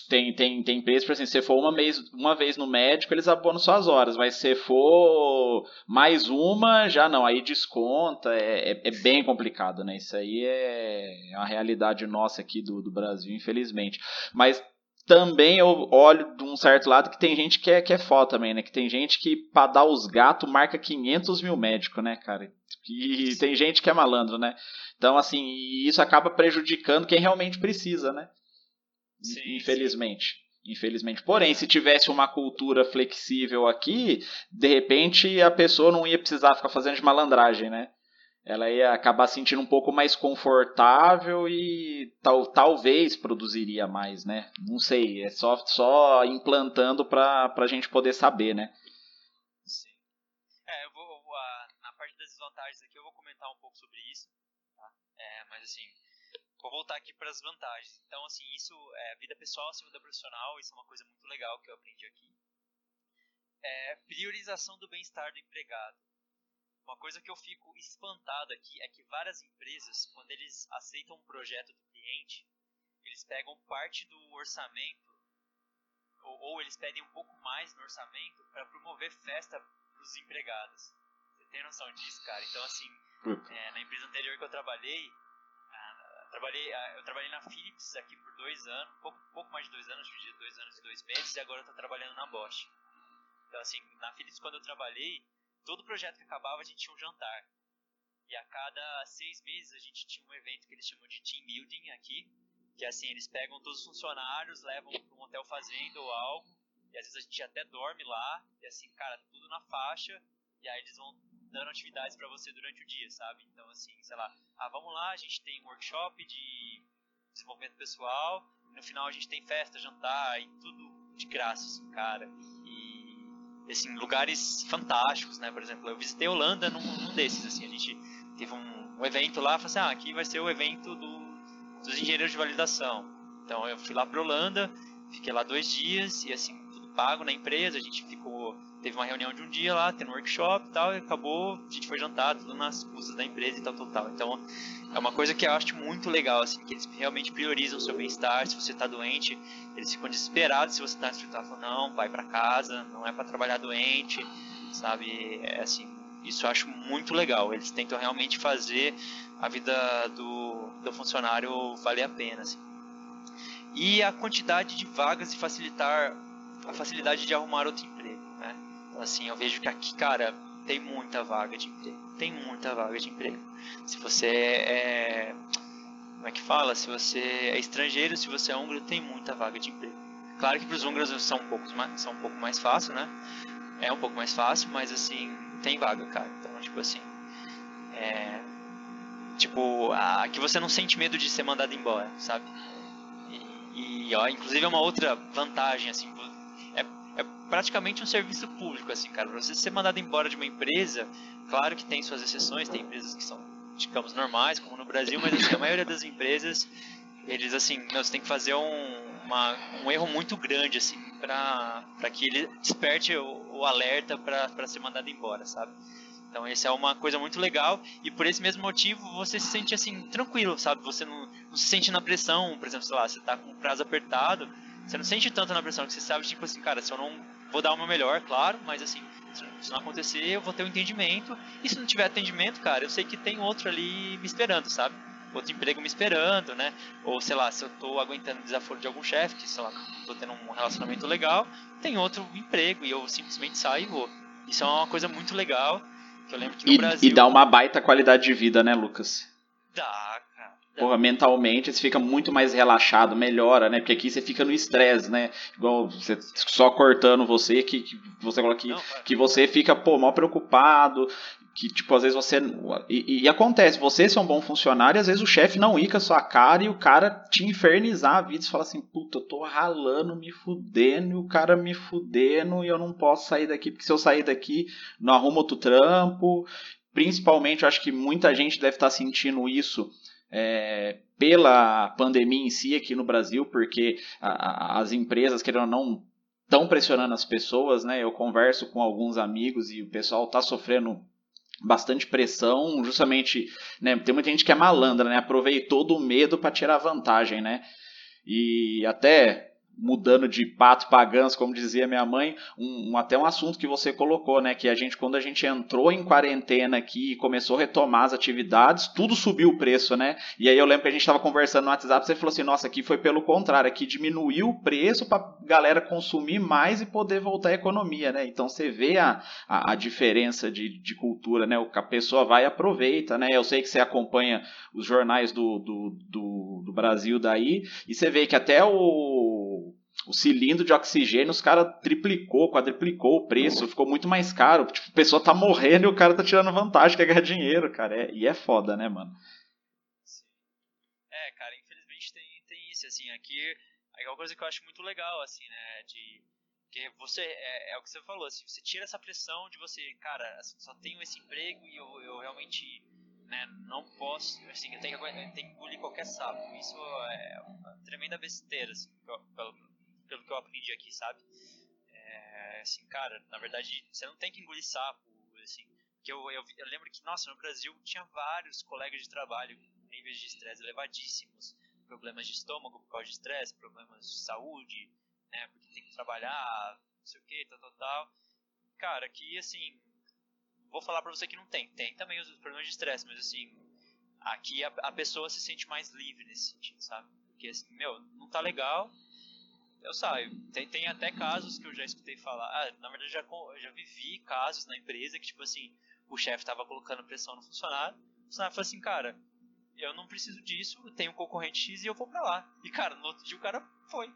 Tem, tem, tem preço, por exemplo, se você for uma vez, uma vez no médico, eles abonam suas horas, mas se for mais uma, já não, aí desconta, é, é, é, bem complicado, né? Isso aí é uma realidade nossa aqui do, do Brasil, infelizmente. Mas também eu olho de um certo lado que tem gente que é, que é foda também, né? Que tem gente que, pra dar os gatos, marca 500 mil médicos, né, cara? E tem gente que é malandro, né? Então, assim, isso acaba prejudicando quem realmente precisa, né? Sim, infelizmente. Sim. Infelizmente. Porém, se tivesse uma cultura flexível aqui, de repente a pessoa não ia precisar ficar fazendo de malandragem, né? Ela ia acabar sentindo um pouco mais confortável e tal, talvez produziria mais, né? Não sei, é só, só implantando para a gente poder saber, né? Sim. É, eu vou, eu vou, na parte das desvantagens aqui eu vou comentar um pouco sobre isso, tá? É, mas assim, vou voltar aqui para as vantagens. Então, assim, isso é vida pessoal acima da profissional, isso é uma coisa muito legal que eu aprendi aqui. É priorização do bem-estar do empregado. Uma coisa que eu fico espantado aqui é que várias empresas, quando eles aceitam um projeto do cliente, eles pegam parte do orçamento, ou, ou eles pedem um pouco mais no orçamento para promover festa para os empregados. Você tem noção disso, cara? Então, assim, é, na empresa anterior que eu trabalhei, Trabalhei, ah, eu trabalhei na Philips aqui por dois anos, pouco, pouco mais de dois anos, de dois anos e dois meses, e agora eu estou trabalhando na Bosch. Então, assim, na Philips, quando eu trabalhei, todo projeto que acabava, a gente tinha um jantar. E a cada seis meses, a gente tinha um evento que eles chamam de team building aqui, que assim, eles pegam todos os funcionários, levam para um hotel fazenda ou algo, e às vezes a gente até dorme lá, e assim, cara, tudo na faixa, e aí eles vão dando atividades para você durante o dia, sabe? Então, assim, sei lá, ah, vamos lá, a gente tem um workshop de desenvolvimento pessoal, no final a gente tem festa, jantar e tudo de graça, assim, cara. E, assim, lugares fantásticos, né? Por exemplo, eu visitei Holanda num, num desses, assim, a gente teve um, um evento lá, falei assim, ah, aqui vai ser o evento do, dos engenheiros de validação. Então, eu fui lá para Holanda, fiquei lá dois dias e, assim, tudo pago na empresa, a gente ficou teve uma reunião de um dia lá, tendo um workshop e tal, e acabou, a gente foi jantar, tudo nas custas da empresa e tal, tal, tal. Então, é uma coisa que eu acho muito legal, assim, que eles realmente priorizam o seu bem-estar, se você está doente, eles ficam desesperados se você está no hospital, não, vai para casa, não é para trabalhar doente, sabe, é assim, isso eu acho muito legal, eles tentam realmente fazer a vida do, do funcionário valer a pena, assim. E a quantidade de vagas e facilitar a facilidade de arrumar outro emprego assim, eu vejo que aqui, cara, tem muita vaga de emprego. Tem muita vaga de emprego. Se você é. Como é que fala? Se você é estrangeiro, se você é húngaro, tem muita vaga de emprego. Claro que para os húngaros são um, pouco mais, são um pouco mais fácil, né? É um pouco mais fácil, mas assim, tem vaga, cara. Então, tipo assim. É. Tipo, aqui você não sente medo de ser mandado embora, sabe? E, e ó, inclusive é uma outra vantagem, assim, praticamente um serviço público, assim, cara. Pra você ser mandado embora de uma empresa, claro que tem suas exceções, tem empresas que são, digamos, normais, como no Brasil, mas assim, a maioria das empresas, eles, assim, meu, você tem que fazer um, uma, um erro muito grande, assim, pra que ele desperte o, o alerta para ser mandado embora, sabe? Então, essa é uma coisa muito legal e por esse mesmo motivo você se sente assim tranquilo, sabe? Você não, não se sente na pressão, por exemplo, sei lá, você tá com um prazo apertado, você não sente tanto na pressão que você sabe, tipo assim, cara, se eu não Vou dar o meu melhor, claro, mas assim, se não acontecer, eu vou ter um entendimento. E se não tiver atendimento, cara, eu sei que tem outro ali me esperando, sabe? Outro emprego me esperando, né? Ou sei lá, se eu tô aguentando o desaforo de algum chefe, que sei lá, tô tendo um relacionamento legal, tem outro emprego e eu simplesmente saio e vou. Isso é uma coisa muito legal. Que eu lembro que no e, Brasil. E dá uma baita qualidade de vida, né, Lucas? Dá, Porra, mentalmente você fica muito mais relaxado, melhora, né? Porque aqui você fica no estresse, né? Igual você só cortando você, que, que você coloca aqui, que você fica, pô, mal preocupado, que, tipo, às vezes você. E, e, acontece, você ser um bom funcionário, às vezes o chefe não ir com a sua cara e o cara te infernizar a vida. Você fala assim, puta, eu tô ralando, me fudendo, e o cara me fudendo, e eu não posso sair daqui, porque se eu sair daqui, não arrumo outro trampo. Principalmente, eu acho que muita gente deve estar sentindo isso é, pela pandemia em si aqui no Brasil, porque a, a, as empresas, querendo ou não, estão pressionando as pessoas, né? Eu converso com alguns amigos e o pessoal está sofrendo bastante pressão, justamente, né? Tem muita gente que é malandra, né? Aproveitou do medo para tirar vantagem, né? E até mudando de pato ganso, como dizia minha mãe, um, um, até um assunto que você colocou, né, que a gente quando a gente entrou em quarentena aqui e começou a retomar as atividades, tudo subiu o preço, né? E aí eu lembro que a gente estava conversando no WhatsApp, você falou assim: "Nossa, aqui foi pelo contrário, aqui diminuiu o preço para galera consumir mais e poder voltar à economia, né? Então você vê a, a, a diferença de, de cultura, né? A pessoa vai e aproveita, né? Eu sei que você acompanha os jornais do, do, do, do Brasil daí e você vê que até o o cilindro de oxigênio, os caras triplicou, quadriplicou o preço, ficou muito mais caro. Tipo, a pessoa tá morrendo e o cara tá tirando vantagem, quer ganhar dinheiro, cara. É, e é foda, né, mano? É, cara, infelizmente tem, tem isso, assim, aqui é uma coisa que eu acho muito legal, assim, né, de que você, é, é, o que você falou, assim, você tira essa pressão de você, cara, assim, só tenho esse emprego e eu, eu realmente né, não posso, assim, eu tenho, eu tenho que engolir qualquer sapo. Isso é uma tremenda besteira, assim, pelo, pelo que eu aprendi aqui, sabe? É, assim, cara, na verdade, você não tem que engolir sapo, assim, que eu, eu, eu, lembro que, nossa, no Brasil tinha vários colegas de trabalho níveis de estresse elevadíssimos, problemas de estômago por causa de estresse, problemas de saúde, né, porque tem que trabalhar, não sei o que, tal, tal, tal. Cara, que assim, vou falar pra você que não tem, tem também os problemas de estresse, mas assim, aqui a, a, pessoa se sente mais livre nesse sentido, sabe? Porque assim, meu, não tá legal, eu saio. Tem, tem até casos que eu já escutei falar, ah, na verdade já, já vivi casos na empresa que, tipo assim, o chefe tava colocando pressão no funcionário, o funcionário falou assim, cara, eu não preciso disso, eu tenho um concorrente X e eu vou pra lá. E cara, no outro dia o cara foi.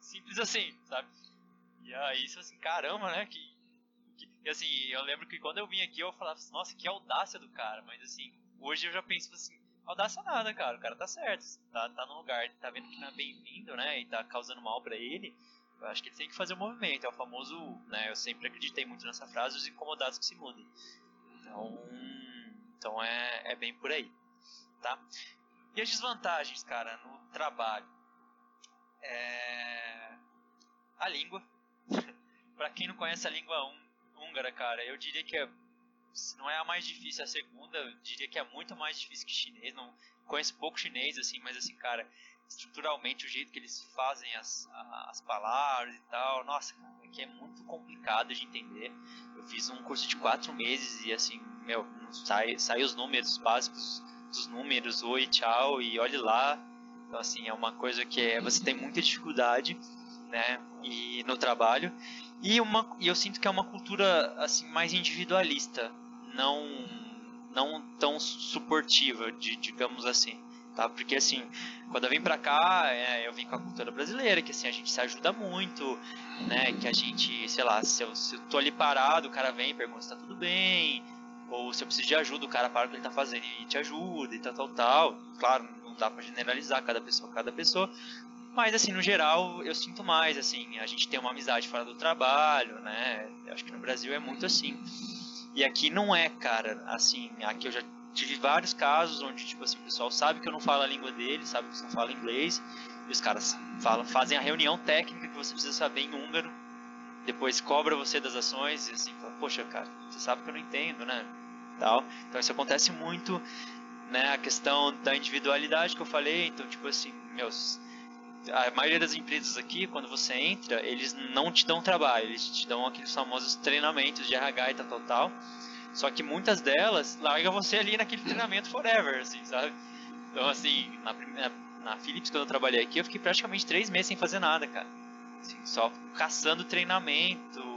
Simples assim, sabe? E aí, isso assim, caramba, né? Que, que, e assim, eu lembro que quando eu vim aqui eu falava assim, nossa, que audácia do cara. Mas assim, hoje eu já penso assim, audácia nada, cara. O cara tá certo. Tá, tá no lugar, tá vendo que não é bem-vindo, né? E tá causando mal para ele. Eu acho que ele tem que fazer o um movimento. É o famoso, né? Eu sempre acreditei muito nessa frase, os incomodados que se mudem. Então, então é, é bem por aí, tá? E as desvantagens, cara, no trabalho? É... A língua. para quem não conhece a língua húngara, cara, eu diria que é, se não é a mais difícil, a segunda, diria que é muito mais difícil que chinês. Não conheço pouco chinês, assim, mas assim, cara, estruturalmente o jeito que eles fazem as, as palavras e tal, nossa, cara, que é muito complicado de entender. Eu fiz um curso de quatro meses e assim, meu, sai, sai os números básicos dos números, oi, tchau, e olhe lá, então, assim, é uma coisa que é, você tem muita dificuldade, né, e no trabalho. E, uma, e eu sinto que é uma cultura, assim, mais individualista, não, não tão suportiva, de, digamos assim. Tá? Porque, assim, quando eu vim pra cá, é, eu vim com a cultura brasileira, que, assim, a gente se ajuda muito, né, que a gente, sei lá, se eu, se eu tô ali parado, o cara vem e pergunta se tá tudo bem, ou se eu preciso de ajuda, o cara para o que ele tá fazendo e te ajuda e tal, tal, tal. Claro, dá para generalizar cada pessoa, cada pessoa, mas assim, no geral, eu sinto mais, assim, a gente tem uma amizade fora do trabalho, né? Eu acho que no Brasil é muito assim. E aqui não é, cara, assim, aqui eu já tive vários casos onde, tipo assim, o pessoal sabe que eu não falo a língua deles, sabe que eu não falo inglês, e os caras falam, fazem a reunião técnica que você precisa saber em húngaro, depois cobra você das ações, e assim, fala, poxa, cara, você sabe que eu não entendo, né? Tal. Então isso acontece muito né, a questão da individualidade que eu falei, então tipo assim, meus a maioria das empresas aqui, quando você entra, eles não te dão trabalho, eles te dão aqueles famosos treinamentos de RH e tal, tal, tal. Só que muitas delas larga você ali naquele treinamento forever, assim, sabe? Então, assim, na, na Philips, quando eu trabalhei aqui, eu fiquei praticamente três meses sem fazer nada, cara. Assim, só caçando treinamento,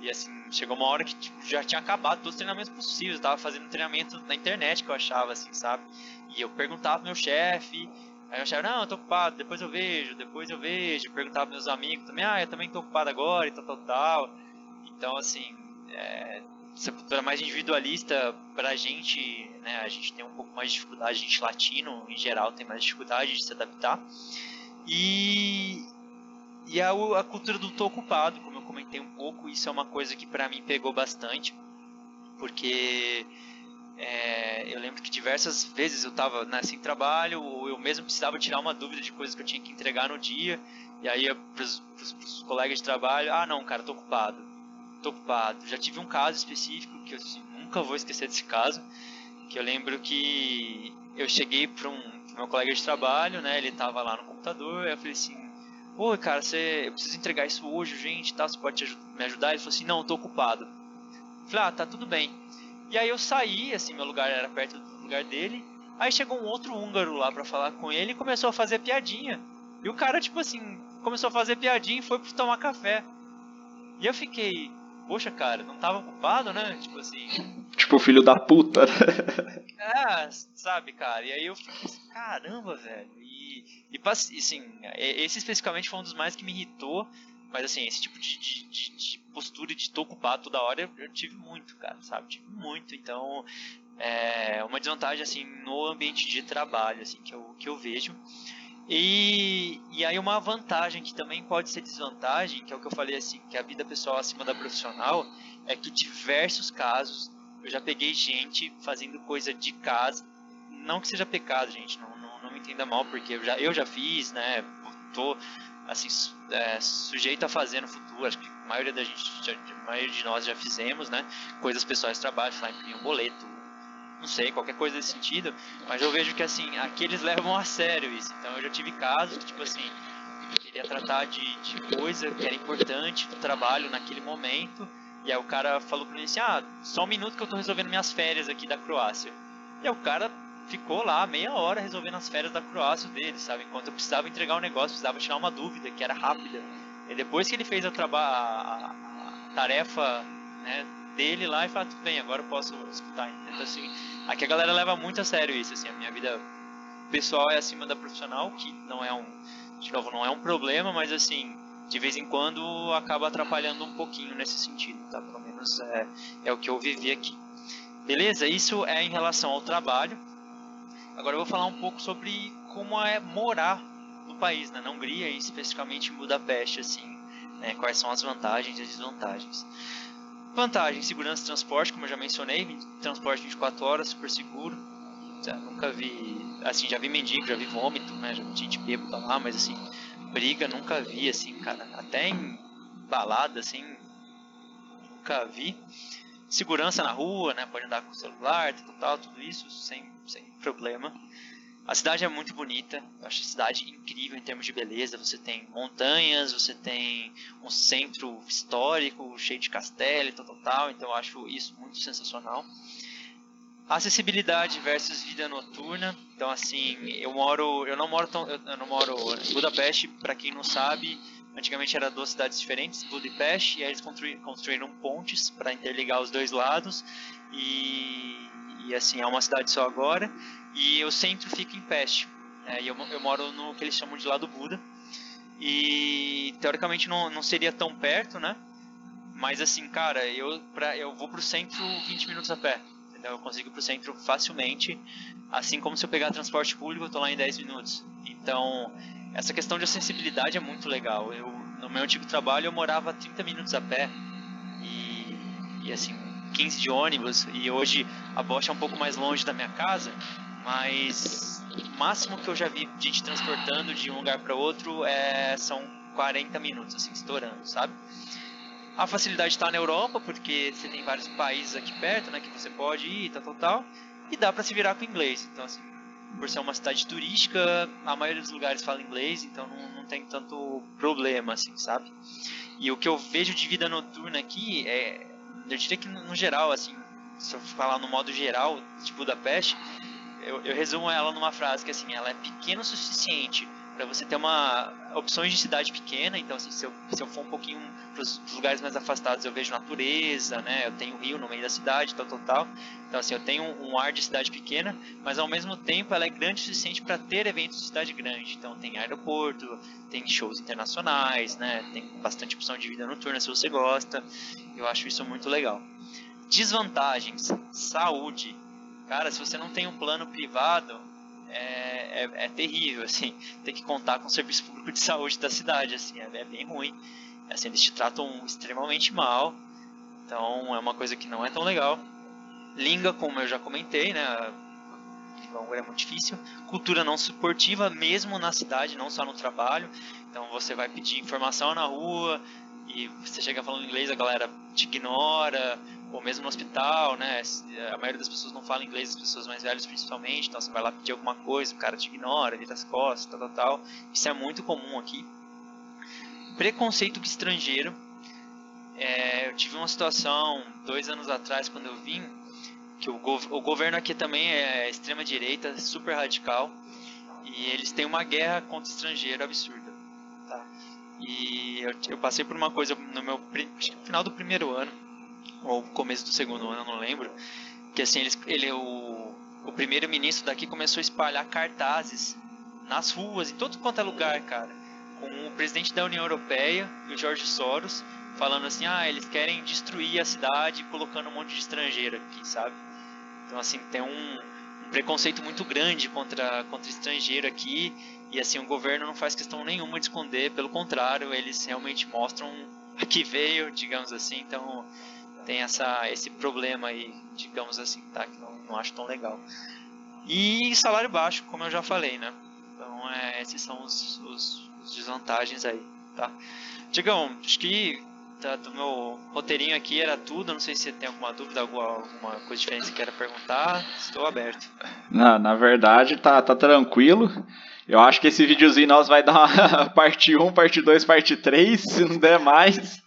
e assim, chegou uma hora que tipo, já tinha acabado todos os treinamentos possíveis. Eu tava fazendo treinamento na internet que eu achava, assim, sabe? E eu perguntava pro meu chefe, aí meu chefe, não, eu tô ocupado, depois eu vejo, depois eu vejo. perguntava meus amigos também, ah, eu também tô ocupado agora e tal, tal, tal. Então, assim, é, essa cultura mais individualista pra gente, né, a gente tem um pouco mais de dificuldade, a gente latino em geral tem mais dificuldade de se adaptar. E, e a, a cultura do tô ocupado, como eu comentei um pouco, isso é uma coisa que para mim pegou bastante, porque é, eu lembro que diversas vezes eu estava né, sem trabalho, ou eu mesmo precisava tirar uma dúvida de coisas que eu tinha que entregar no dia, e aí para os colegas de trabalho, ah não, cara, tô ocupado, tô ocupado. Já tive um caso específico que eu nunca vou esquecer desse caso, que eu lembro que eu cheguei para um meu colega de trabalho, né, ele estava lá no computador, e eu falei assim, Oi, cara, você, eu preciso entregar isso hoje, gente, tá? Você pode me ajudar? Ele falou assim, não, tô ocupado. Eu falei, ah, tá tudo bem. E aí eu saí, assim, meu lugar era perto do lugar dele. Aí chegou um outro húngaro lá pra falar com ele e começou a fazer piadinha. E o cara, tipo assim, começou a fazer piadinha e foi tomar café. E eu fiquei, poxa, cara, não tava ocupado, né? Tipo assim. Tipo, filho da puta. é, sabe, cara? E aí eu fiquei assim, caramba, velho. E, e assim, esse especificamente foi um dos mais que me irritou. Mas assim, esse tipo de, de, de, de postura de tô ocupado toda hora eu, eu, tive muito, cara, sabe? Tive muito. Então, é uma desvantagem, assim, no ambiente de trabalho, assim, que eu, que eu vejo. E, e aí uma vantagem que também pode ser desvantagem, que é o que eu falei assim, que a vida pessoal acima da profissional, é que diversos casos eu já peguei gente fazendo coisa de casa, não que seja pecado, gente, não, não, não me entenda mal, porque eu já, eu já fiz, né, tô assim, é, sujeito a fazer no futuro, acho que a maioria da gente, a maioria de nós já fizemos, né, coisas pessoais trabalho, lá, um boleto, não sei, qualquer coisa desse sentido, mas eu vejo que assim, aqui eles levam a sério isso. Então eu já tive casos que, tipo assim, queria tratar de, de coisa que era importante do trabalho naquele momento, e aí o cara falou pra mim assim, ah, só um minuto que eu tô resolvendo minhas férias aqui da Croácia. E aí o cara ficou lá meia hora resolvendo as férias da Croácia dele, sabe? Enquanto eu precisava entregar um negócio, precisava tirar uma dúvida que era rápida. E depois que ele fez a, a, a tarefa né, dele lá e falar, tudo bem, agora eu posso escutar. Então, assim, aqui a galera leva muito a sério isso, assim, a minha vida pessoal é acima da profissional, que não é um, de novo, não é um problema, mas assim, de vez em quando acaba atrapalhando um pouquinho nesse sentido, tá? Pelo menos é, é o que eu vivi aqui. Beleza? Isso é em relação ao trabalho. Agora eu vou falar um pouco sobre como é morar no país, né? na Hungria e especificamente em Budapeste, assim, né? quais são as vantagens e as desvantagens. Vantagem, segurança de transporte, como eu já mencionei, transporte 24 horas, super seguro. Já, nunca vi, assim, já vi mendigo, já vi vômito, né, já vi gente bêbada lá, mas assim, briga nunca vi, assim, cara. Até em balada, assim, nunca vi. Segurança na rua, né, pode andar com o celular, tal, tal tudo isso, sem problema. A cidade é muito bonita, eu acho a cidade incrível em termos de beleza. Você tem montanhas, você tem um centro histórico cheio de castelo e tal, tal, tal. Então eu acho isso muito sensacional. Acessibilidade versus vida noturna. Então assim, eu moro, eu não moro tão, eu não moro em Budapeste, para quem não sabe, antigamente era duas cidades diferentes, Budapeste, e aí eles construíram pontes para interligar os dois lados e, e assim é uma cidade só agora. E o centro fica em Peste. É, e eu, eu moro no que eles chamam de lado Buda. E teoricamente não, não seria tão perto, né? Mas assim, cara, eu, pra, eu vou pro centro 20 minutos a pé. Entendeu? Eu consigo ir pro centro facilmente. Assim como se eu pegar transporte público, eu tô lá em 10 minutos. Então, essa questão de acessibilidade é muito legal. Eu, no meu antigo trabalho, eu morava 30 minutos a pé. E, e assim, 15 de ônibus. E hoje a Bosch é um pouco mais longe da minha casa. Mas o máximo que eu já vi gente transportando de um lugar para outro é, são 40 minutos, assim, estourando, sabe? A facilidade está na Europa, porque você tem vários países aqui perto, né, que você pode ir, tal, tal, tal, e dá para se virar com inglês. Então, assim, por ser uma cidade turística, a maioria dos lugares fala inglês, então não, não tem tanto problema, assim, sabe? E o que eu vejo de vida noturna aqui é, eu diria que no geral, assim, se eu falar no modo geral de Budapeste, eu, eu resumo ela numa frase que assim, ela é pequena o suficiente para você ter uma opções de cidade pequena. Então, assim, se eu, se eu for um pouquinho para os lugares mais afastados, eu vejo natureza, né? Eu tenho rio no meio da cidade, tal, tal, tal. Então, assim, eu tenho um, ar de cidade pequena, mas ao mesmo tempo ela é grande o suficiente para ter eventos de cidade grande. Então, tem aeroporto, tem shows internacionais, né? Tem bastante opção de vida noturna se você gosta. Eu acho isso muito legal. Desvantagens: saúde Cara, se você não tem um plano privado, é, é, é, terrível, assim, ter que contar com o serviço público de saúde da cidade, assim, é, é, bem ruim. Assim, eles te tratam extremamente mal, então é uma coisa que não é tão legal. Língua, como eu já comentei, né, é muito difícil. Cultura não suportiva, mesmo na cidade, não só no trabalho. Então você vai pedir informação na rua e você chega falando inglês, a galera te ignora, ou mesmo no hospital, né? A maioria das pessoas não fala inglês, as pessoas mais velhas principalmente, então você vai lá pedir alguma coisa, o cara te ignora, vira as costas, tal, tal, tal. Isso é muito comum aqui. Preconceito com estrangeiro. É, eu tive uma situação dois anos atrás quando eu vim, que o, gov o governo aqui também é extrema direita, super radical, e eles têm uma guerra contra o estrangeiro absurda. Tá? E eu, eu passei por uma coisa no meu final do primeiro ano, ou começo do segundo ano, não lembro, que assim, eles, ele, o, o primeiro-ministro daqui começou a espalhar cartazes nas ruas, em todo quanto é lugar, cara, com o presidente da União Europeia o George Soros, falando assim, ah, eles querem destruir a cidade colocando um monte de estrangeiro aqui, sabe? Então, assim, tem um, um preconceito muito grande contra, contra estrangeiro aqui, e assim, o governo não faz questão nenhuma de esconder, pelo contrário, eles realmente mostram a que veio, digamos assim, então tem essa, esse problema aí, digamos assim, tá? Que não, não acho tão legal. E salário baixo, como eu já falei, né? Então, é, esses são os, os, os desvantagens aí, tá? Digam, acho que tá, do meu roteirinho aqui era tudo. Não sei se você tem alguma dúvida, alguma, alguma coisa diferente que queira perguntar. Estou aberto. Na, na verdade, tá, tá tranquilo. Eu acho que esse videozinho nós vai dar uma parte 1, parte 2, parte 3, se não der mais.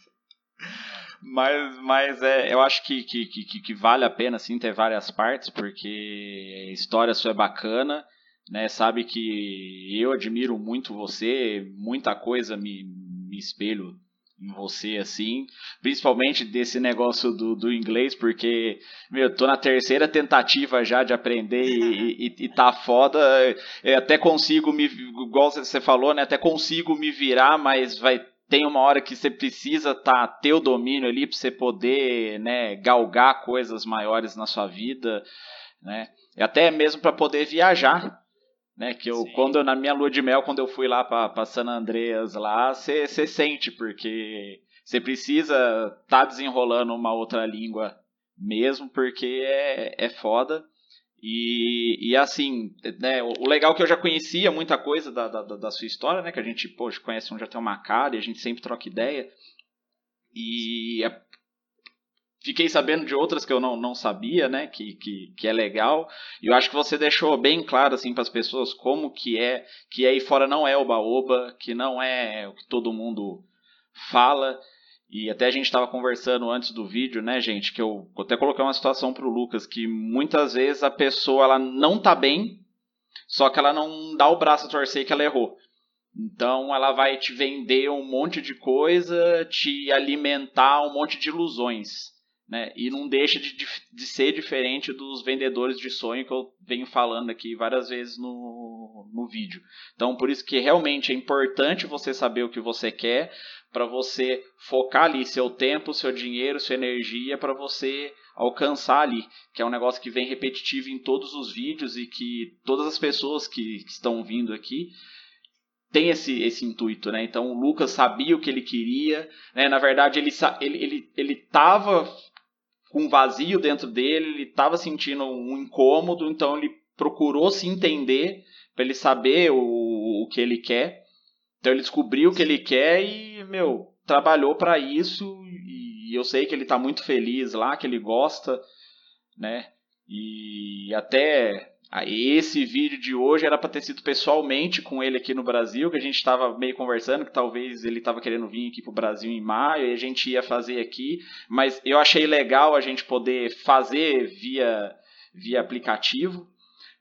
Mas, mas é, eu acho que, que, que, que vale a pena sim ter várias partes, porque a história sua é bacana, né? Sabe que eu admiro muito você, muita coisa me, me espelho em você, assim, principalmente desse negócio do, do inglês, porque, meu, tô na terceira tentativa já de aprender e, e, e tá foda, eu até consigo me, igual você falou, né, até consigo me virar, mas vai tem uma hora que você precisa tá, ter o domínio ali para você poder né, galgar coisas maiores na sua vida, né? E até mesmo para poder viajar, né? Que eu, quando eu, na minha lua de mel, quando eu fui lá para San Andreas lá, você sente, porque você precisa estar tá desenrolando uma outra língua mesmo, porque é, é foda. E, e assim, né, o legal é que eu já conhecia muita coisa da, da, da sua história, né? Que a gente, poxa, conhece um já tem uma cara e a gente sempre troca ideia. E fiquei sabendo de outras que eu não, não sabia, né, que, que, que é legal. E eu acho que você deixou bem claro assim para as pessoas como que é, que aí fora não é oba-oba, que não é o que todo mundo fala. E até a gente estava conversando antes do vídeo, né, gente, que eu até coloquei uma situação para o Lucas que muitas vezes a pessoa ela não tá bem, só que ela não dá o braço a torcer que ela errou. Então ela vai te vender um monte de coisa, te alimentar um monte de ilusões né? E não deixa de, de, ser diferente dos vendedores de sonho que eu venho falando aqui várias vezes no vídeo. Então, por isso que realmente é importante você saber o que você quer, para você focar ali seu tempo, seu dinheiro, sua energia, para você alcançar ali, que é um negócio que vem repetitivo em todos os vídeos e que todas as pessoas que, que estão vindo aqui tem esse, esse intuito, né? Então o Lucas sabia o que ele queria, né? Na verdade ele ele ele ele estava com um vazio dentro dele, ele estava sentindo um incômodo, então ele procurou se entender para ele saber o, o que ele quer. Então ele descobriu o que ele quer e, meu, trabalhou para isso e eu sei que ele está muito feliz lá, que ele gosta, né? E até esse vídeo de hoje era para ter sido pessoalmente com ele aqui no Brasil, que a gente estava meio conversando, que talvez ele estava querendo vir aqui para o Brasil em maio, e a gente ia fazer aqui, mas eu achei legal a gente poder fazer via, via aplicativo,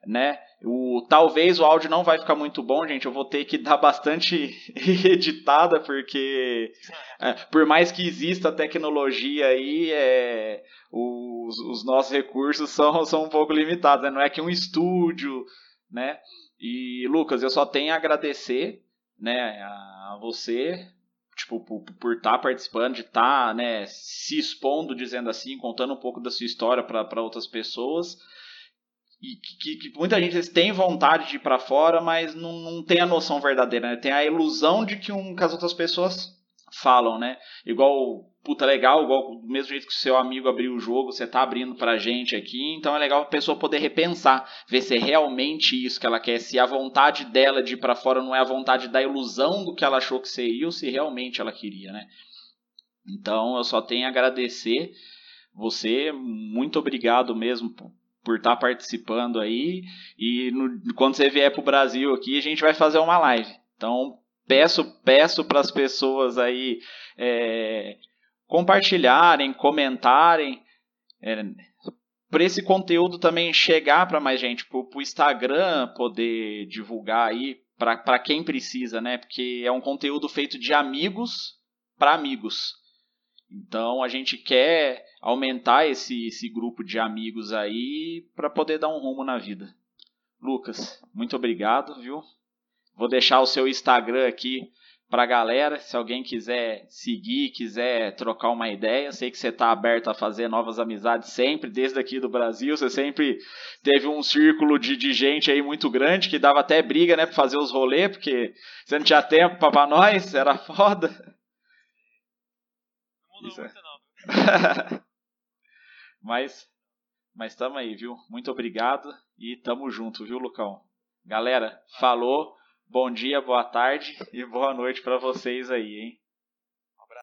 né? O, talvez o áudio não vai ficar muito bom, gente. Eu vou ter que dar bastante editada, porque é, por mais que exista tecnologia aí, é, os, os, nossos recursos são, são um pouco limitados. Né? Não é que um estúdio, né? E Lucas, eu só tenho a agradecer, né, a você, tipo, por, por estar tá participando, de estar, tá, né, se expondo, dizendo assim, contando um pouco da sua história para outras pessoas e que, que, muita gente tem vontade de ir para fora, mas não, não tem a noção verdadeira, né? Tem a ilusão de que, um, que as outras pessoas falam, né? Igual, puta, legal, igual do mesmo jeito que o seu amigo abriu o jogo, você tá abrindo pra gente aqui, então é legal a pessoa poder repensar, ver se é realmente isso que ela quer, se a vontade dela de ir para fora não é a vontade da ilusão do que ela achou que seria, ou se realmente ela queria, né? Então eu só tenho a agradecer você, muito obrigado mesmo por estar tá participando aí. E no, quando você vier para o Brasil aqui, a gente vai fazer uma live. Então, peço peço para as pessoas aí é, compartilharem, comentarem. É, para esse conteúdo também chegar para mais gente, para o Instagram poder divulgar aí para quem precisa, né? Porque é um conteúdo feito de amigos para amigos. Então a gente quer aumentar esse, esse grupo de amigos aí para poder dar um rumo na vida. Lucas, muito obrigado, viu? Vou deixar o seu Instagram aqui para a galera, se alguém quiser seguir, quiser trocar uma ideia, sei que você está aberto a fazer novas amizades sempre, desde aqui do Brasil, você sempre teve um círculo de, de gente aí muito grande, que dava até briga, né, para fazer os rolês, porque você não tinha tempo para nós, era foda. Isso. muito não. mas, mas tamo aí, viu? Muito obrigado e tamo junto, viu, Lucão? Galera, falou. Bom dia, boa tarde e boa noite para vocês aí, hein?